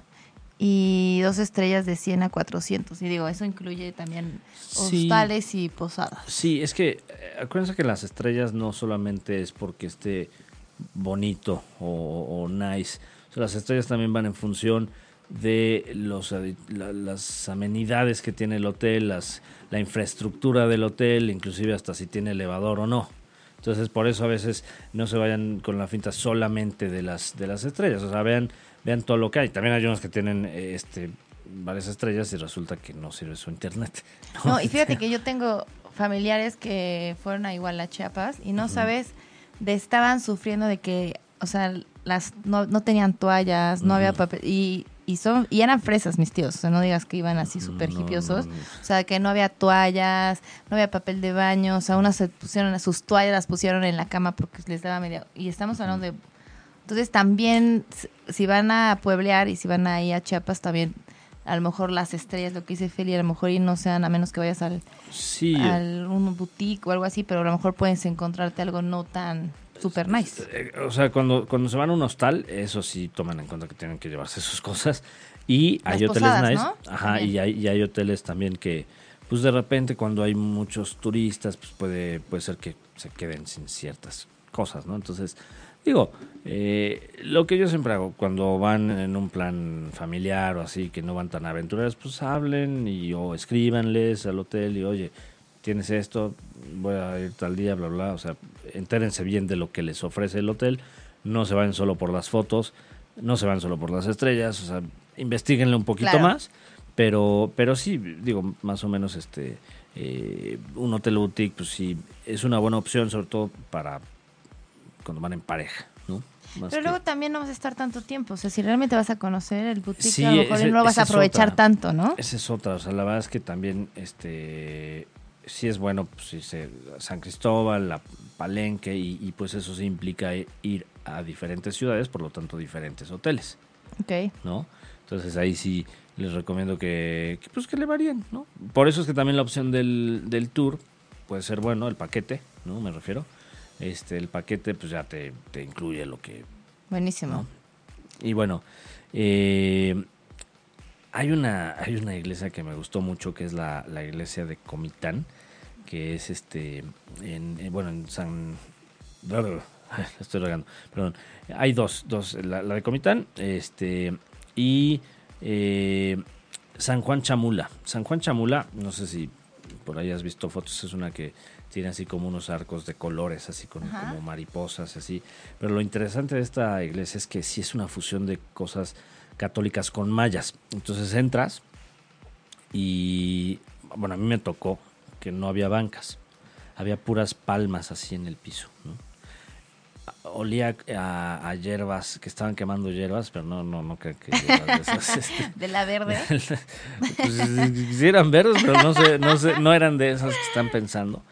y dos estrellas de 100 a 400. Y digo, eso incluye también Sí. hostales y posadas. Sí, es que eh, acuérdense que las estrellas no solamente es porque esté bonito o, o nice. O sea, las estrellas también van en función de los, la- las amenidades que tiene el hotel, las, la infraestructura del hotel, inclusive hasta si tiene elevador o no. Entonces, por eso a veces no se vayan con la finta solamente de las, de las estrellas. O sea, vean, vean todo lo que hay. También hay unos que tienen eh, este, varias estrellas y resulta que no sirve su internet. No, y fíjate que yo tengo familiares que fueron a igual a Chiapas y no sabes, de estaban sufriendo de que, o sea, las no, no tenían toallas, no había papel y, y son y eran fresas mis tíos, o sea, no digas que iban así súper No, hipiosos, no, no. o sea, que no había toallas, no había papel de baño, o sea, unas se pusieron sus toallas las pusieron en la cama porque les daba media y estamos hablando de entonces también si van a pueblear y si van a ir a Chiapas también a lo mejor las estrellas, lo que dice Feli, a lo mejor y no sean a menos que vayas al, Sí, al un boutique o algo así, pero a lo mejor puedes encontrarte algo no tan super nice. Eh, O sea, cuando, cuando se van a un hostal, eso sí toman en cuenta que tienen que llevarse sus cosas. Y Las hay hoteles posadas, nice. ¿no? Ajá, y hay, y hay hoteles también que, pues de repente cuando hay muchos turistas, pues puede, puede ser que se queden sin ciertas cosas, ¿no? Entonces, digo, eh, lo que yo siempre hago cuando van en un plan familiar o así, que no van tan aventureros, pues hablen y o escríbanles al hotel y oye, tienes esto, voy a ir tal día, bla, bla, o sea, entérense bien de lo que les ofrece el hotel, no se vayan solo por las fotos, no se van solo por las estrellas, o sea, investiguenle un poquito Claro. más, pero, pero sí, digo, más o menos este, eh, un hotel boutique, pues sí, es una buena opción, sobre todo para cuando van en pareja, ¿no? Más Pero que- luego también no vas a estar tanto tiempo, o sea, si realmente vas a conocer el boutique, Sí, a lo mejor ese- no lo vas a aprovechar otra. tanto, ¿no? Esa es otra, o sea, la verdad es que también, este, sí es bueno, pues, sí, se- San Cristóbal, la Palenque, y, y, pues eso sí implica ir a diferentes ciudades, por lo tanto diferentes hoteles, Ok. ¿no? Entonces ahí sí les recomiendo que, que, pues que le varíen, ¿no? Por eso es que también la opción del, del tour puede ser bueno, el paquete, ¿no? Me refiero. Este, el paquete pues ya te, te incluye lo que Buenísimo. ¿no? Y bueno, eh, hay, una, hay una iglesia que me gustó mucho, que es la, la iglesia de Comitán, que es este, en, bueno, en San... estoy regando, perdón. Hay dos, dos la, la de Comitán este, y eh, San Juan Chamula. San Juan Chamula, no sé si por ahí has visto fotos, es una que tiene así como unos arcos de colores, así con, como mariposas, así. Pero lo interesante de esta iglesia es que sí es una fusión de cosas católicas con mayas. Entonces entras y, bueno, a mí me tocó que no había bancas, había puras palmas así en el piso, ¿no? Olía a, a hierbas, que estaban quemando hierbas, pero no, no, no creo que hierbas de esas, este, De la verde. pues, sí eran verdes, pero no sé, no sé, no eran de esas que están pensando.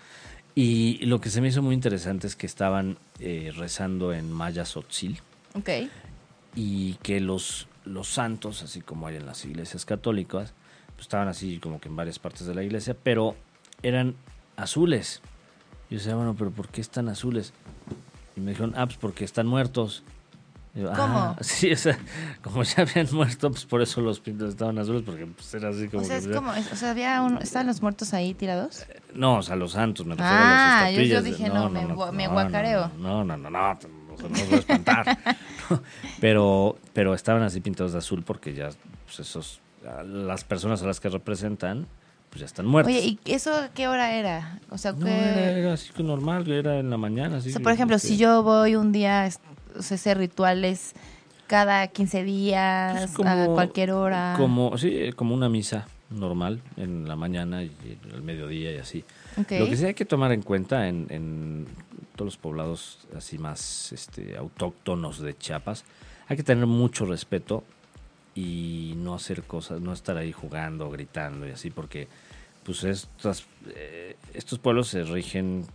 Y lo que se me hizo muy interesante es que estaban eh, rezando en maya sotzil ok. y que los, los santos, así como hay en las iglesias católicas, pues estaban así como que en varias partes de la iglesia, pero eran azules. Yo decía, bueno, pero ¿por qué están azules? Y me dijeron, ah, pues porque están muertos. Yo, ¿Cómo? "Ah", sí, o sea, como ya habían muerto, pues por eso los pintos estaban azules, porque pues era así como O sea, que... es como, o sea, había un, ¿estaban los muertos ahí tirados? No, o sea, los santos, me refiero Ah, a las yo- yo de- dije, no, me gua- me no, guacareo. No, no, no, no, no, o sea, no os voy a espantar. pero, pero estaban así pintados de azul porque ya, pues esos, las personas a las que representan, pues ya están muertas. Oye, ¿y eso a qué hora era? O sea, no, que- era, era así que normal, era en la mañana. Así o sea, que, por ejemplo, este, si yo voy un día, o sea, ese ritual es cada 15 días, pues, a cualquier hora. Como, sí, como una misa normal en la mañana y al mediodía y así. Ok. Lo que sí hay que tomar en cuenta en, en todos los poblados así más este, autóctonos de Chiapas, hay que tener mucho respeto y no hacer cosas, no estar ahí jugando, gritando y así, porque pues estas, eh, estos pueblos se rigen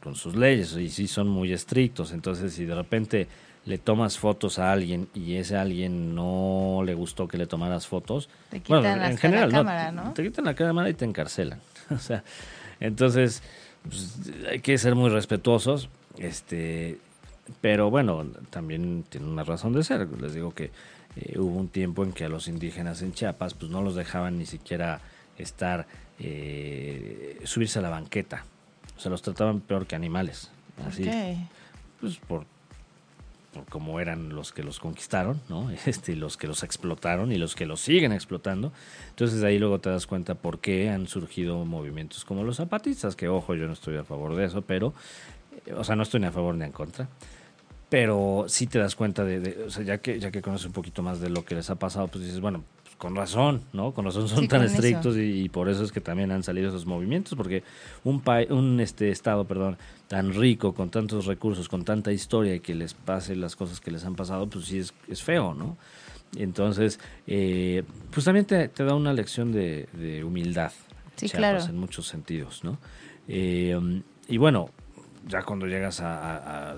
con sus leyes y sí son muy estrictos. Entonces, si de repente le tomas fotos a alguien y ese alguien no le gustó que le tomaras fotos, Te quitan bueno, en general, la cámara, ¿no? te quitan la cámara y te encarcelan. o sea, entonces pues, hay que ser muy respetuosos, este, pero bueno, también tiene una razón de ser. Les digo que eh, hubo un tiempo en que a los indígenas en Chiapas, pues no los dejaban ni siquiera estar, eh, subirse a la banqueta. O sea, los trataban peor que animales. Así, Ok. pues por, por cómo eran los que los conquistaron, ¿no? Este, los que los explotaron y los que los siguen explotando. Entonces ahí luego te das cuenta por qué han surgido movimientos como los zapatistas, que ojo, yo no estoy a favor de eso, pero, eh, o sea, no estoy ni a favor ni en contra. Pero sí te das cuenta de, de- o sea, ya que, ya que conoces un poquito más de lo que les ha pasado, pues dices, bueno, pues con razón, ¿no? Con razón son Sí, tan estrictos y, y por eso es que también han salido esos movimientos, porque un, pa- un este, estado, perdón, tan rico, con tantos recursos, con tanta historia y que les pase las cosas que les han pasado, pues sí es, es feo, ¿no? Entonces, eh, pues también te, te da una lección de, de humildad. Sí, Chiapas, claro. En muchos sentidos, ¿no? Eh, y bueno, ya cuando llegas a, a- a-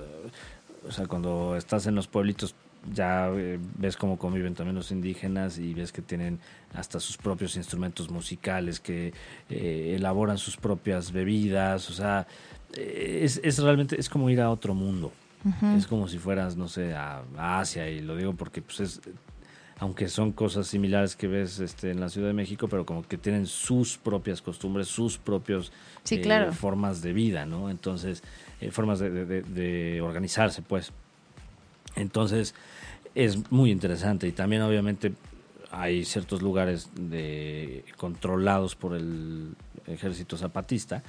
o sea, cuando estás en los pueblitos, ya eh, ves cómo conviven también los indígenas y ves que tienen hasta sus propios instrumentos musicales, que eh, elaboran sus propias bebidas, o sea, eh, es, es realmente, es como ir a otro mundo. Es como si fueras, no sé, a, a Asia, y lo digo porque pues es, aunque son cosas similares que ves este, en la Ciudad de México, pero como que tienen sus propias costumbres, sus Sí, eh, claro. formas de vida, ¿no? Entonces, eh, formas de, de- de- organizarse, pues. Entonces, es muy interesante y también obviamente hay ciertos lugares de, controlados por el ejército zapatista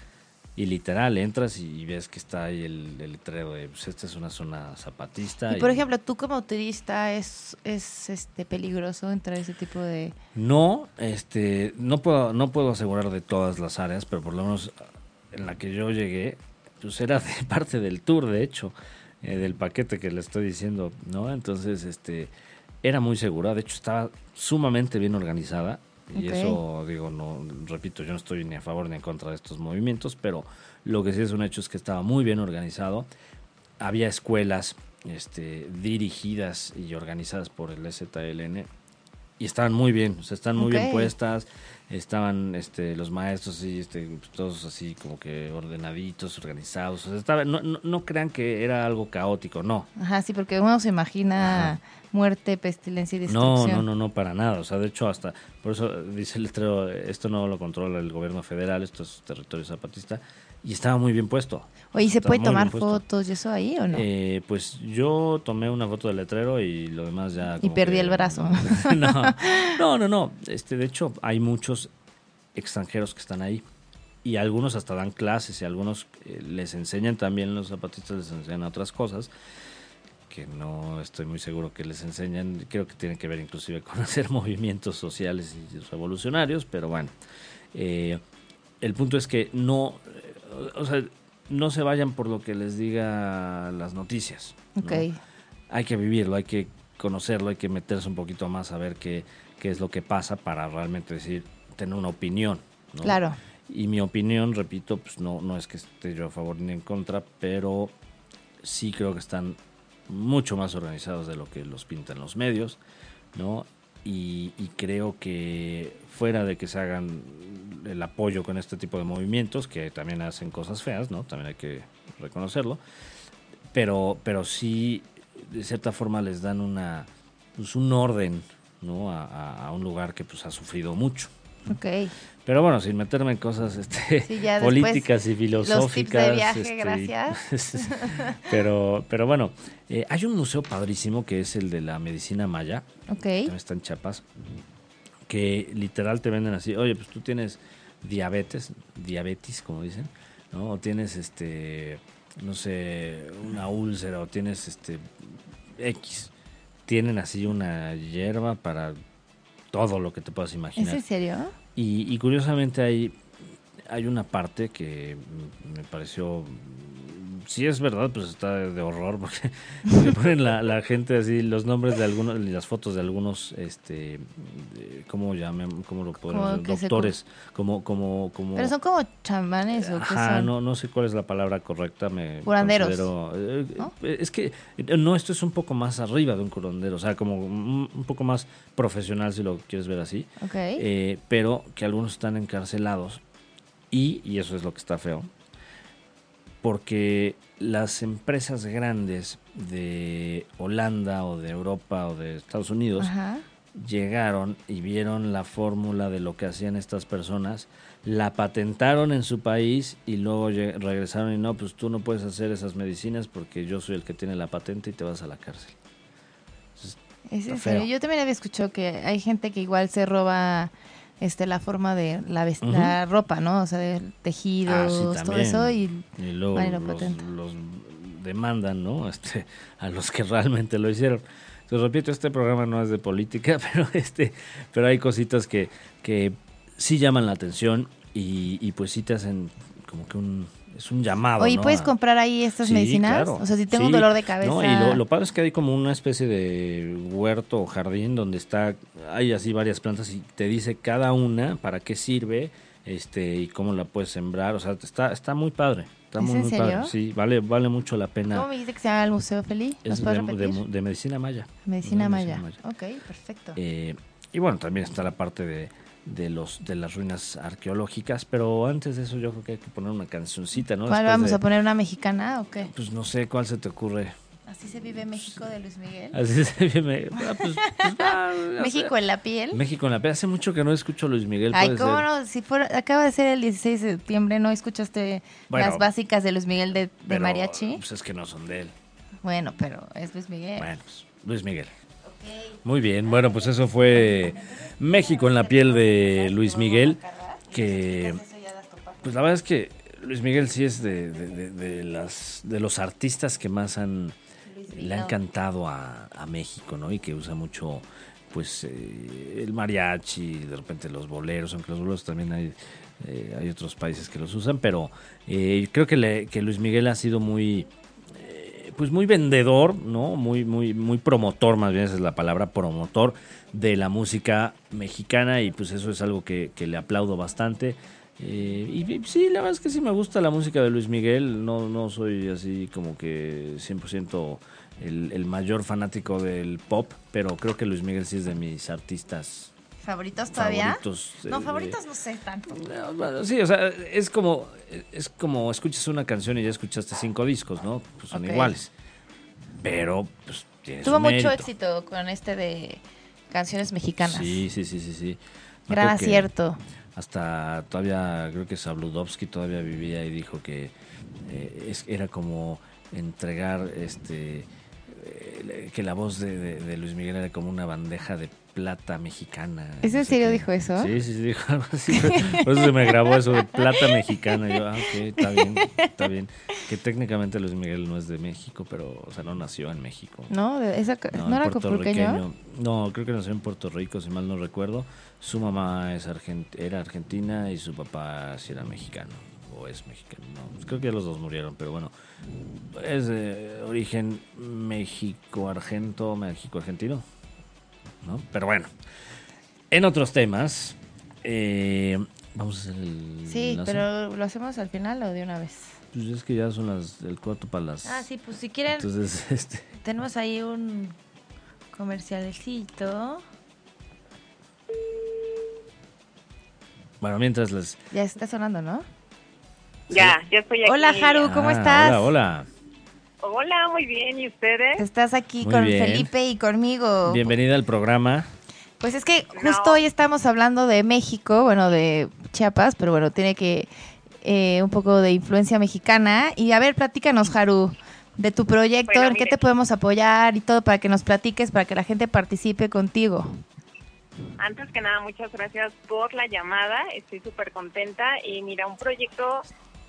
y literal entras y ves que está ahí el, el letrero de pues esta es una zona zapatista Y por ejemplo, tú como turista es, es este peligroso entrar a ese tipo de... No, este, no puedo, no puedo asegurar de todas las áreas, pero por lo menos en la que yo llegué, pues era de parte del tour, de hecho, eh, del paquete que le estoy diciendo, ¿no? Entonces, este, era muy segura, de hecho estaba sumamente bien organizada. Y eso, digo, no, repito, yo no estoy ni a favor ni en contra de estos movimientos, pero lo que sí es un hecho es que estaba muy bien organizado. Había escuelas este, dirigidas y organizadas por el STLN y estaban muy bien, o sea, están muy bien puestas, estaban este, los maestros así, este, todos así como que ordenaditos, organizados, o sea, estaba, no, no, no crean que era algo caótico, no, Ajá, sí, porque uno se imagina muerte, pestilencia y no, destrucción. no, no, no, para nada, o sea, de hecho hasta, por eso dice el letrero, esto no lo controla el gobierno federal, esto es territorio zapatista, y estaba muy bien puesto. Oye, ¿y se Estaba puede tomar fotos y eso ahí o no? Eh, pues yo tomé una foto del letrero y lo demás ya... Y perdí que- el brazo. no, no, no, no. Este, de hecho, hay muchos extranjeros que están ahí. Y algunos hasta dan clases y algunos eh, les enseñan también, los zapatistas les enseñan otras cosas que no estoy muy seguro que les enseñan. Creo que tienen que ver inclusive con hacer movimientos sociales y revolucionarios, pero bueno. Eh, el punto es que no, o sea, no se vayan por lo que les diga las noticias. ¿no? ok. hay que vivirlo, hay que conocerlo, hay que meterse un poquito más a ver qué, qué es lo que pasa para realmente decir, tener una opinión. ¿no? Claro. Y mi opinión, repito, pues no, no es que esté yo a favor ni en contra, pero sí creo que están mucho más organizados de lo que los pintan los medios, ¿no? Y, y creo que fuera de que se hagan el apoyo con este tipo de movimientos, que también hacen cosas feas, ¿no? También hay que reconocerlo, pero, pero sí, de cierta forma les dan una, pues un orden, ¿no? A, un lugar que pues ha sufrido mucho. Ok. Pero bueno, sin meterme en cosas este, Sí, políticas y filosóficas. de viaje, este, gracias. pero, pero bueno, eh, hay un museo padrísimo que es el de la medicina maya, Ok. también está en Chiapas, que literal te venden así, oye, pues tú tienes diabetes, diabetes, como dicen, ¿no? O tienes, este, no sé, una úlcera, o tienes, este, X. Tienen así una hierba para todo lo que te puedas ¿Es imaginar. en serio? Y, y curiosamente hay, hay una parte que me pareció si es verdad, pues está de horror, porque le ponen la, la, gente así, los nombres de algunos, y las fotos de algunos, este, ¿cómo llaman? ¿Cómo lo pueden Doctores, como, como, como... Pero son como chamanes o qué son? no, no sé cuál es la palabra correcta, me Curanderos. Eh, es que, no, esto es un poco más arriba de un curandero, o sea, como un, poco más profesional, si lo quieres ver así. Eh, pero que algunos están encarcelados y, y eso es lo que está feo, porque las empresas grandes de Holanda o de Europa o de Estados Unidos llegaron y vieron la fórmula de lo que hacían estas personas, la patentaron en su país y luego regresaron y no, pues tú no puedes hacer esas medicinas porque yo soy el que tiene la patente y te vas a la cárcel. Es en serio. Yo también había escuchado que hay gente que igual se roba este la forma de la, ropa, ¿no? O sea, de tejidos, ah, todo eso y, luego los, demandan, ¿no? Este, a los que realmente lo hicieron. Te repito, este programa no es de política, pero este, pero hay cositas que, que sí llaman la atención y, y pues sí te hacen como que un es un llamado. Oye, ¿puedes comprar ahí estas medicinas? O sea, si tengo un dolor de cabeza. No, y lo, padre es que hay como una especie de huerto o jardín donde está, hay así varias plantas y te dice cada una para qué sirve este y cómo la puedes sembrar. O sea, está, está muy padre. Está muy, muy padre. Sí, vale, vale mucho la pena. ¿Cómo me dice que se llama el Museo Feliz? Es de, Medicina Maya. Medicina, Maya. Ok, perfecto. Eh, y bueno, también está la parte de de los de las ruinas arqueológicas, pero antes de eso yo creo que hay que poner una cancioncita, ¿no? ¿Cuál vamos a poner una mexicana o qué? Pues no sé, ¿cuál se te ocurre? Así se vive México de Luis Miguel. Así se vive. Ah, pues, pues, México en la piel. México en la piel. Hace mucho que no escucho a Luis Miguel. Ay, cómo no. Si acaba de ser el 16 de septiembre, ¿no escuchaste las básicas de Luis Miguel de, mariachi? Pues es que no son de él. Bueno, pero es Luis Miguel. Bueno, pues, Luis Miguel. Muy bien, bueno, pues eso fue México en la piel de Luis Miguel, que pues la verdad es que Luis Miguel sí es de, las, de los artistas que más han, le han cantado a, México, ¿no? Y que usa mucho pues eh, el mariachi, de repente los boleros, aunque los boleros también hay, eh, hay otros países que los usan, pero eh, creo que, que Luis Miguel ha sido muy pues muy vendedor, ¿no? Muy, muy, muy promotor, más bien esa es la palabra, promotor de la música mexicana y pues eso es algo que, le aplaudo bastante. Eh, y, sí, la verdad es que sí me gusta la música de Luis Miguel, no, no soy así como que 100% el, el mayor fanático del pop, pero creo que Luis Miguel sí es de mis artistas ¿Favoritos todavía? no, eh, favoritos no sé tanto. sí, o sea, es como, es como escuchas una canción y ya escuchaste cinco discos, ¿no? Pues son iguales. Pero, pues, Tuvo mucho éxito con este de canciones mexicanas. Sí, sí, sí, sí, sí. Gran acierto. Hasta todavía, creo que Sabludovsky todavía vivía y dijo que eh, es, era como entregar este eh, que la voz de, Luis Miguel era como una bandeja de plata mexicana. ¿Es en serio dijo eso? Sí, sí, sí, dijo algo así. Por eso se me grabó eso de plata mexicana. Y yo, ah, ok, está bien, está bien. Que técnicamente Luis Miguel no es de México, pero, o sea, no nació en México. No, esa, no, era puertorriqueño. No, creo que nació en Puerto Rico, si mal no recuerdo. Su mamá es era argentina y su papá sí era mexicano. O es mexicano. No, pues creo que los dos murieron, pero bueno. Es de origen México-argento, México-argentino. Pero bueno, en otros temas, eh, vamos a hacer el... Sí, pero ¿lo hacemos al final o de una vez? Pues es que ya son las el cuarto para las... Ah, sí, pues si quieren... Entonces, este... Tenemos ahí un comercialcito. Bueno, mientras les... Ya está sonando, ¿no? Ya, ya estoy aquí. Hola, Haru, ¿cómo ah, estás? Hola, hola. Hola, muy bien. ¿Y ustedes? Estás aquí con Felipe y conmigo. Bienvenida al programa. Pues es que justo hoy estamos hablando de México, bueno, de Chiapas, pero bueno, tiene que eh, un poco de influencia mexicana. Y a ver, platícanos, Haru, de tu proyecto, en qué te podemos apoyar y todo para que nos platiques, para que la gente participe contigo. Antes que nada, muchas gracias por la llamada. Estoy súper contenta. Y mira, un proyecto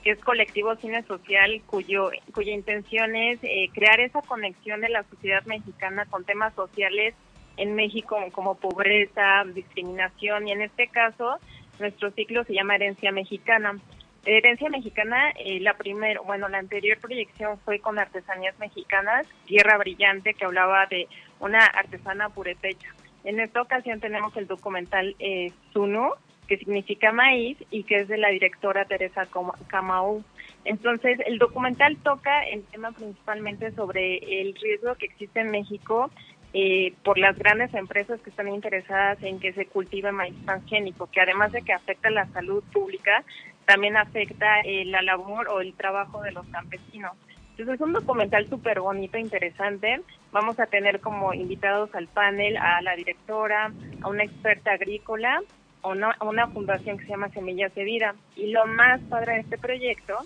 que es Colectivo Cine Social, cuyo, cuya intención es eh, crear esa conexión de la sociedad mexicana con temas sociales en México como pobreza, discriminación y en este caso nuestro ciclo se llama Herencia Mexicana. Herencia Mexicana, eh, la primera, bueno, la anterior proyección fue con artesanías mexicanas, Tierra Brillante, que hablaba de una artesana purepecha. En esta ocasión tenemos el documental eh, Sunu, que significa maíz y que es de la directora Teresa Camaú. Entonces, el documental toca el tema principalmente sobre el riesgo que existe en México eh, por las grandes empresas que están interesadas en que se cultive maíz transgénico, que además de que afecta la salud pública, también afecta eh, la labor o el trabajo de los campesinos. Entonces es un documental súper bonito, interesante. Vamos a tener como invitados al panel a la directora, a una experta agrícola, una, una fundación que se llama Semillas de Vida. Y lo más padre de este proyecto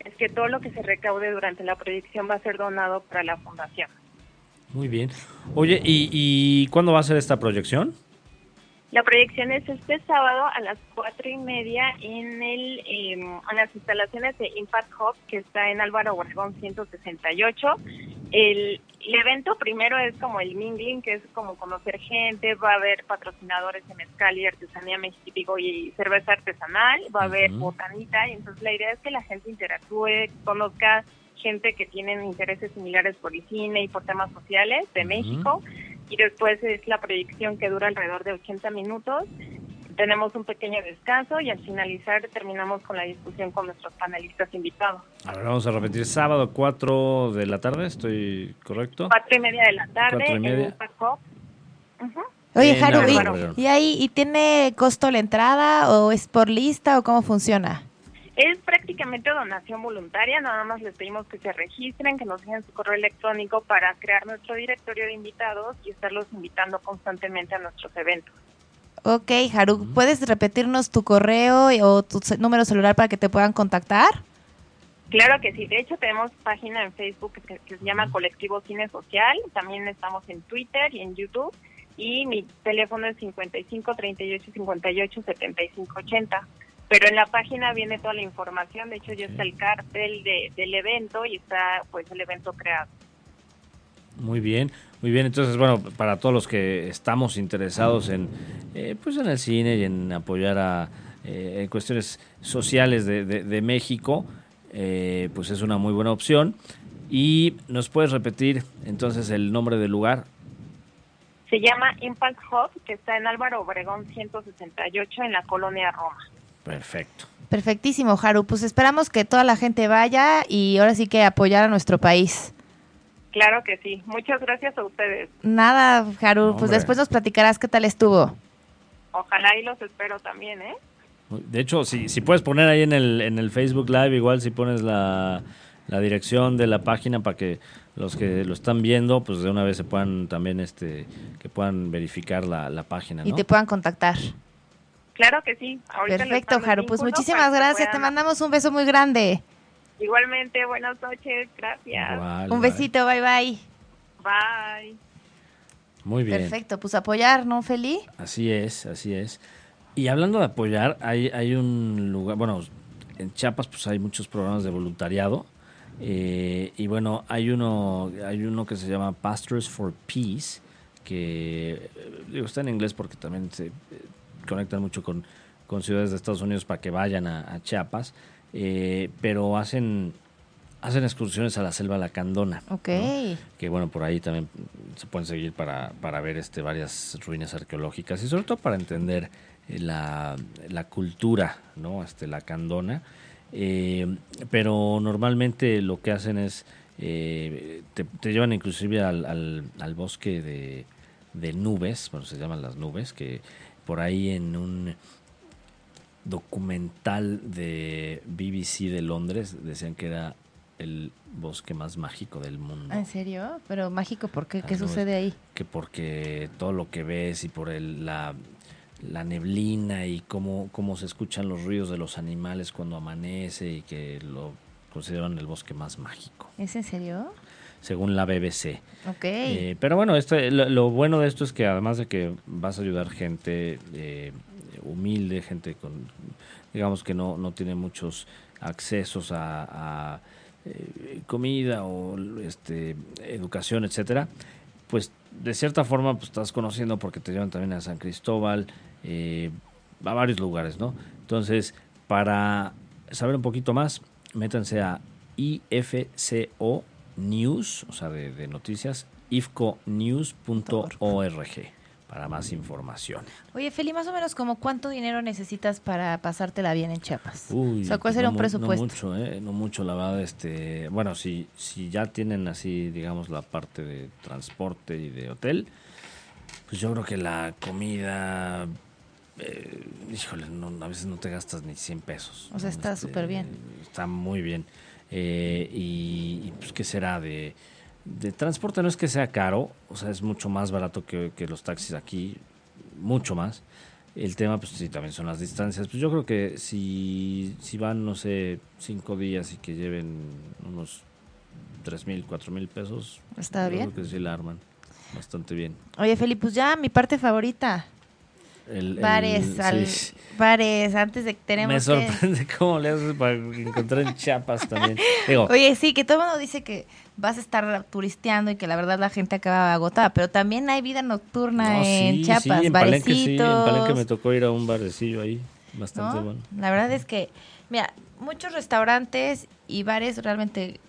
es que todo lo que se recaude durante la proyección va a ser donado para la fundación. Muy bien. Oye, ¿y, y cuándo va a ser esta proyección? La proyección es este sábado a las cuatro y media en el em, en las instalaciones de Impact Hub que está en Álvaro Obregón 168. El, el evento primero es como el mingling, que es como conocer gente, va a haber patrocinadores de mezcal y artesanía mexicana y cerveza artesanal, va a haber botanita, y entonces la idea es que la gente interactúe, conozca gente que tienen intereses similares por el cine y por temas sociales de México y después es la proyección que dura alrededor de 80 minutos. Tenemos un pequeño descanso y al finalizar terminamos con la discusión con nuestros panelistas invitados. A ver, vamos a repetir, sábado 4 de la tarde, ¿estoy correcto? 4 y media de la tarde y media. en Paco. Oye, En Haru, ¿y- Álvaro. ¿y, ahí y tiene costo la entrada o es por lista o cómo funciona? Es prácticamente donación voluntaria, nada más les pedimos que se registren, que nos dejen su correo electrónico para crear nuestro directorio de invitados y estarlos invitando constantemente a nuestros eventos. Ok, Haru, ¿puedes repetirnos tu correo y- o tu número celular para que te puedan contactar? Claro que sí, de hecho tenemos página en Facebook que, que se llama Colectivo Cine Social, también estamos en Twitter y en YouTube y mi teléfono es 55 38 58 75 80. Pero en la página viene toda la información, de hecho ya está el cartel de, del evento y está pues el evento creado. Muy bien, muy bien. Entonces, bueno, para todos los que estamos interesados en, eh, pues en el cine y en apoyar a eh, cuestiones sociales de, de- de México, eh, pues es una muy buena opción. Y nos puedes repetir entonces el nombre del lugar. Se llama Impact Hub, que está en Álvaro Obregón 168 en la colonia Roma. Perfecto. Perfectísimo, Haru. Pues esperamos que toda la gente vaya y ahora sí que apoyar a nuestro país. Claro que sí. Muchas gracias a ustedes. Nada, Haru, pues después nos platicarás qué tal estuvo. Ojalá y los espero también, ¿eh? De hecho, si, si puedes poner ahí en el, en el Facebook Live, igual si pones la, la dirección de la página para que los que lo están viendo, pues de una vez se puedan también, este, que puedan verificar la, la página, Y te puedan contactar. Claro que sí. Ahorita Perfecto, Haru. Pues muchísimas gracias. Te mandamos un beso muy grande. Igualmente, buenas noches. Gracias. Igual, Un bye. besito, bye bye. Bye. Muy bien. Perfecto, pues apoyar, ¿no, Feli? Así es, así es. Y hablando de apoyar, hay, hay un lugar, bueno, en Chiapas pues hay muchos programas de voluntariado. eh, y bueno, hay uno, hay uno que se llama Pastors for Peace, que eh, digo, está en inglés porque también se eh, conectan mucho con, con ciudades de Estados Unidos para que vayan a, a Chiapas, eh, pero hacen, hacen excursiones a la selva lacandona. Ok. ¿no? que bueno, por ahí también se pueden seguir para, para ver este varias ruinas arqueológicas y sobre todo para entender eh, la, la cultura, ¿no? Este, la candona. Eh, pero normalmente lo que hacen es, eh, te, te llevan inclusive al, al, al bosque de, de nubes, bueno, se llaman las nubes, que por ahí en un documental de BBC de Londres decían que era el bosque más mágico del mundo ¿En serio? Pero mágico, ¿por qué? ¿Qué Ah, no, sucede ahí? que porque todo lo que ves y por el, la, la neblina y cómo, cómo se escuchan los ruidos de los animales cuando amanece y que lo consideran el bosque más mágico, ¿Es en serio? según la BBC. Ok. Eh, pero bueno, lo, lo bueno de esto es que además de que vas a ayudar gente eh, humilde, gente con, digamos que no, no tiene muchos accesos a, a, eh, comida o este, educación, etcétera, pues de cierta forma pues estás conociendo porque te llevan también a San Cristóbal, eh, a varios lugares, ¿no? Entonces, para saber un poquito más, métanse a IFCO News, o sea, de, de noticias, ifconews.org para más información. Oye, Feli, más o menos como cuánto dinero necesitas para pasártela bien en Chiapas. Uy, o sea, ¿cuál sería no un presupuesto? No mucho, ¿eh? No mucho, la verdad. Este, bueno, si, si ya tienen así, digamos, la parte de transporte y de hotel, pues yo creo que la comida, eh, híjole, no, a veces no te gastas ni 100 pesos. O sea, está súper bien. Está muy bien. Eh, y, y, pues, ¿qué será? De, de transporte no es que sea caro, o sea, es mucho más barato que, que los taxis aquí, mucho más. El tema, pues sí, también son las distancias. Pues yo creo que si, si van, no sé, cinco días y que lleven unos tres mil, cuatro mil pesos, Está bien. creo que sí la arman bastante bien. Oye, Feli, pues ya mi parte favorita. El, el- Bares, al- sí. bares, antes de que tenemos Me que... sorprende cómo le haces para encontrar en Chiapas también. Digo, Oye, sí, que todo el mundo dice que vas a estar turisteando y que la verdad la gente acaba agotada, pero también hay vida nocturna no, en sí, Chiapas, sí, en Palenque sí, en Palenque me tocó ir a un barecillo ahí, bastante ¿no? bueno. La verdad es que, mira, muchos restaurantes y bares realmente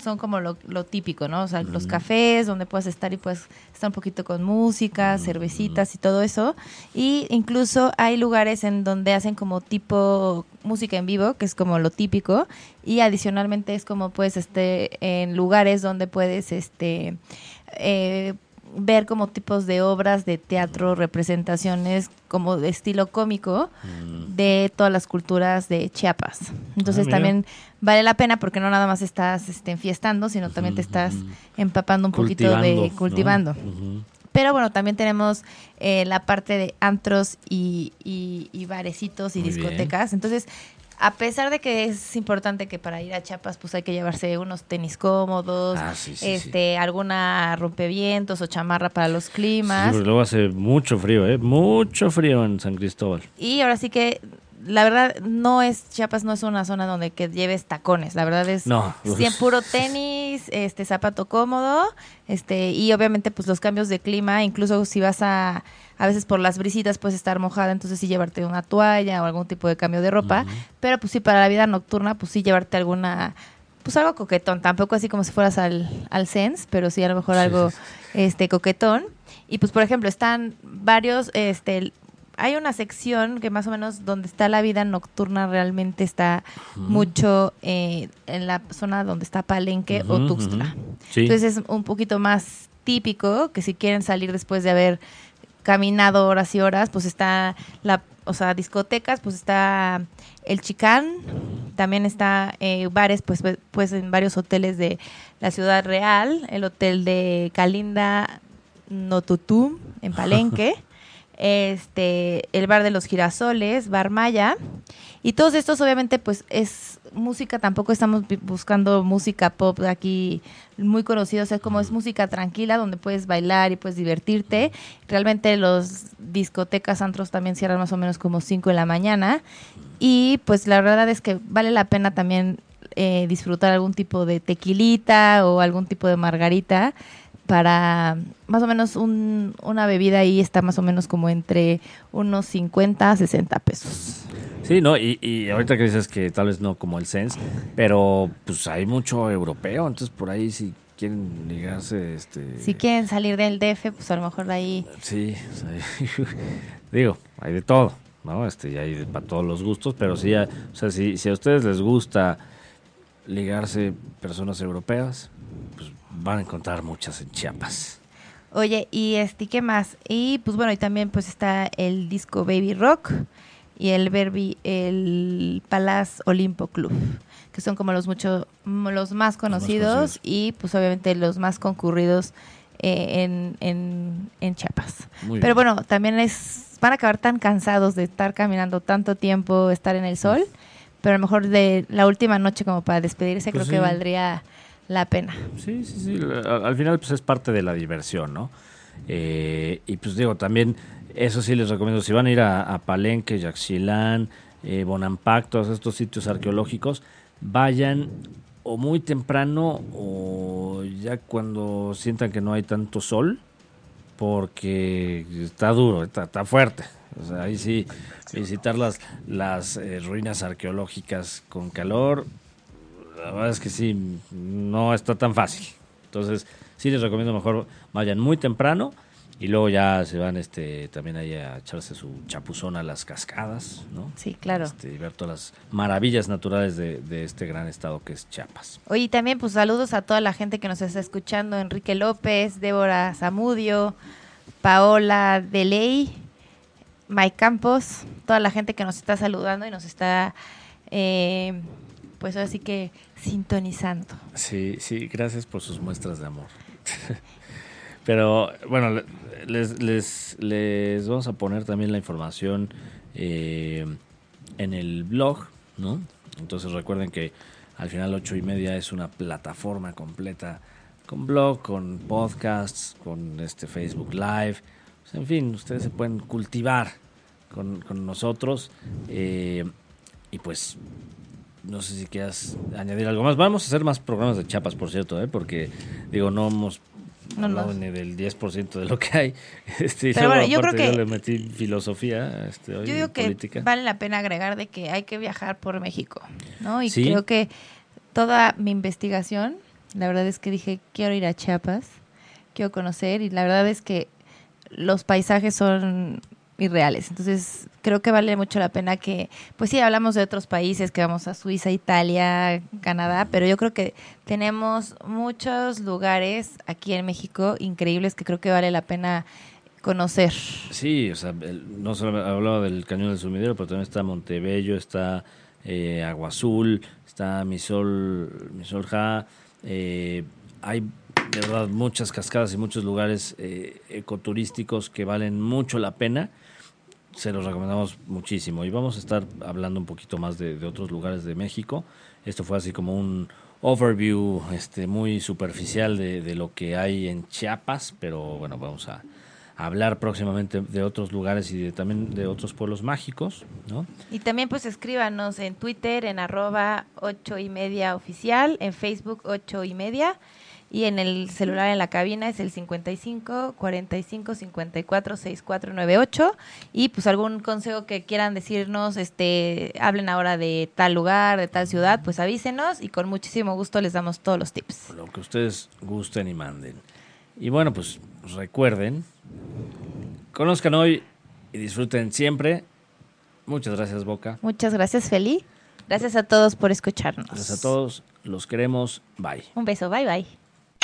son como lo, lo típico, ¿no? O sea, los cafés donde puedes estar y puedes estar un poquito con música, cervecitas y todo eso. Y incluso hay lugares en donde hacen como tipo música en vivo, que es como lo típico. Y adicionalmente es como puedes este en lugares donde puedes este eh, ver como tipos de obras de teatro, representaciones como de estilo cómico Mm. de todas las culturas de Chiapas. Entonces Ah, también vale la pena porque no nada más estás este, enfiestando, sino también te estás empapando un poquito de ¿no? cultivando. Pero bueno, también tenemos eh, la parte de antros y, y- y barecitos y Muy bien. discotecas. Entonces, a pesar de que es importante que para ir a Chiapas pues hay que llevarse unos tenis cómodos, Ah, sí, sí, sí. este, alguna rompevientos o chamarra para los climas. luego hace mucho frío, ¿eh? Mucho frío en San Cristóbal. Y ahora sí que la verdad no es Chiapas no es una zona donde que lleves tacones, la verdad es No. cien- puro tenis, este zapato cómodo, este y obviamente pues los cambios de clima, incluso si vas a a veces por las brisitas puedes estar mojada, entonces sí llevarte una toalla o algún tipo de cambio de ropa, pero pues sí para la vida nocturna pues sí llevarte alguna pues algo coquetón, tampoco así como si fueras al al Sense, pero sí a lo mejor Sí, algo sí, este coquetón. Y pues por ejemplo, están varios este hay una sección que más o menos donde está la vida nocturna realmente está mucho eh, en la zona donde está Palenque o Tuxtla. Sí. Entonces es un poquito más típico que si quieren salir después de haber caminado horas y horas, pues está la, o sea, discotecas, pues está el Chicán, también está eh, bares, pues, ve- pues en varios hoteles de la ciudad real, el hotel de Calinda Notutum en Palenque, este, el bar de los girasoles, Bar Maya, y todos estos obviamente pues es música, tampoco estamos buscando música pop aquí muy conocido, o sea, como es música tranquila donde puedes bailar y puedes divertirte. Realmente los discotecas, antros también cierran más o menos como 5 de la mañana. Y pues la verdad es que vale la pena también eh, disfrutar algún tipo de tequilita o algún tipo de margarita para más o menos un- una bebida ahí está más o menos como entre unos 50 a 60 pesos. Sí, no, y, y ahorita que dices que tal vez no como el Sense, pero pues hay mucho europeo, entonces por ahí si quieren ligarse, este... Si quieren salir del DF, pues a lo mejor ahí Sí, o sea, digo, hay de todo, ¿no? Este, y hay de- para todos los gustos, pero sí, o sea, si, si a ustedes les gusta ligarse personas europeas, pues van a encontrar muchas en Chiapas. Oye, y este, ¿qué más? Y pues bueno, y también pues está el disco Baby Rock y el Verbi, el Palace Olimpo Club, que son como los mucho, los más conocidos conocidos. y pues obviamente los más concurridos eh, en, en, en Chiapas. Muy Pero bien. bueno, también es, van a acabar tan cansados de estar caminando tanto tiempo, estar en el sol, pero a lo mejor de la última noche como para despedirse Pues creo que sí. valdría la pena. Sí, sí, sí. Al, al final, pues es parte de la diversión, ¿no? Eh, y pues digo, también, eso sí les recomiendo, si van a ir a, a Palenque, Yaxchilán, eh, Bonampak, todos estos sitios arqueológicos, vayan o muy temprano o ya cuando sientan que no hay tanto sol, porque está duro, está, está fuerte O sea, ahí sí, visitar las, las eh, ruinas arqueológicas con calor, la verdad es que sí, no está tan fácil. Entonces, sí les recomiendo mejor vayan muy temprano y luego ya se van este también ahí a echarse su chapuzón a las cascadas, ¿no? Sí, claro. Este, y ver todas las maravillas naturales de, de este gran estado que es Chiapas. Oye, y también pues saludos a toda la gente que nos está escuchando, Enrique López, Débora Zamudio, Paola Deley, Mike Campos, toda la gente que nos está saludando y nos está, eh, pues así que sintonizando. Sí, sí, gracias por sus muestras de amor. Pero bueno, le- les, les, les vamos a poner también la información eh, en el blog, ¿no? Entonces recuerden que al final ocho y media es una plataforma completa con blog, con podcasts, con este Facebook Live. Pues, en fin, ustedes se pueden cultivar con, con nosotros. eh, y pues no sé si quieras añadir algo más. Vamos a hacer más programas de chapas, por cierto, ¿eh? porque digo, no hemos No, no. ni del 10% de lo que hay. Este, Pero bueno, yo creo que- le metí filosofía este, hoy, Yo digo que política. vale la pena agregar de que hay que viajar por México, ¿no? Y Sí. creo que toda mi investigación, la verdad es que dije, quiero ir a Chiapas, quiero conocer, y la verdad es que los paisajes son irreales. Entonces, creo que vale mucho la pena que, pues sí, hablamos de otros países, que vamos a Suiza, Italia, Canadá, pero yo creo que tenemos muchos lugares aquí en México increíbles que creo que vale la pena conocer. Sí, o sea, no solo hablaba del Cañón del Sumidero, pero también está Montebello, está eh, Agua Azul, está Misol, Misolja, eh, hay de verdad muchas cascadas y muchos lugares eh, ecoturísticos que valen mucho la pena. Se los recomendamos muchísimo. Y vamos a estar hablando un poquito más de, otros lugares de México. Esto fue así como un overview este, muy superficial de, de lo que hay en Chiapas, pero bueno, vamos a, a hablar próximamente de otros lugares y de, también de otros pueblos mágicos, ¿no? Y también pues escríbanos en Twitter en arroba ocho y media oficial, en Facebook ocho y media y en el celular en la cabina es el 55 45 54 6498 y pues algún consejo que quieran decirnos, este, hablen ahora de tal lugar, de tal ciudad, pues avísenos y con muchísimo gusto les damos todos los tips. Lo que ustedes gusten y manden. Y bueno, pues recuerden, conozcan hoy y disfruten siempre. Muchas gracias, Boca. Muchas gracias, Feli. Gracias a todos por escucharnos. Gracias a todos. Los queremos. Bye. Un beso, bye bye.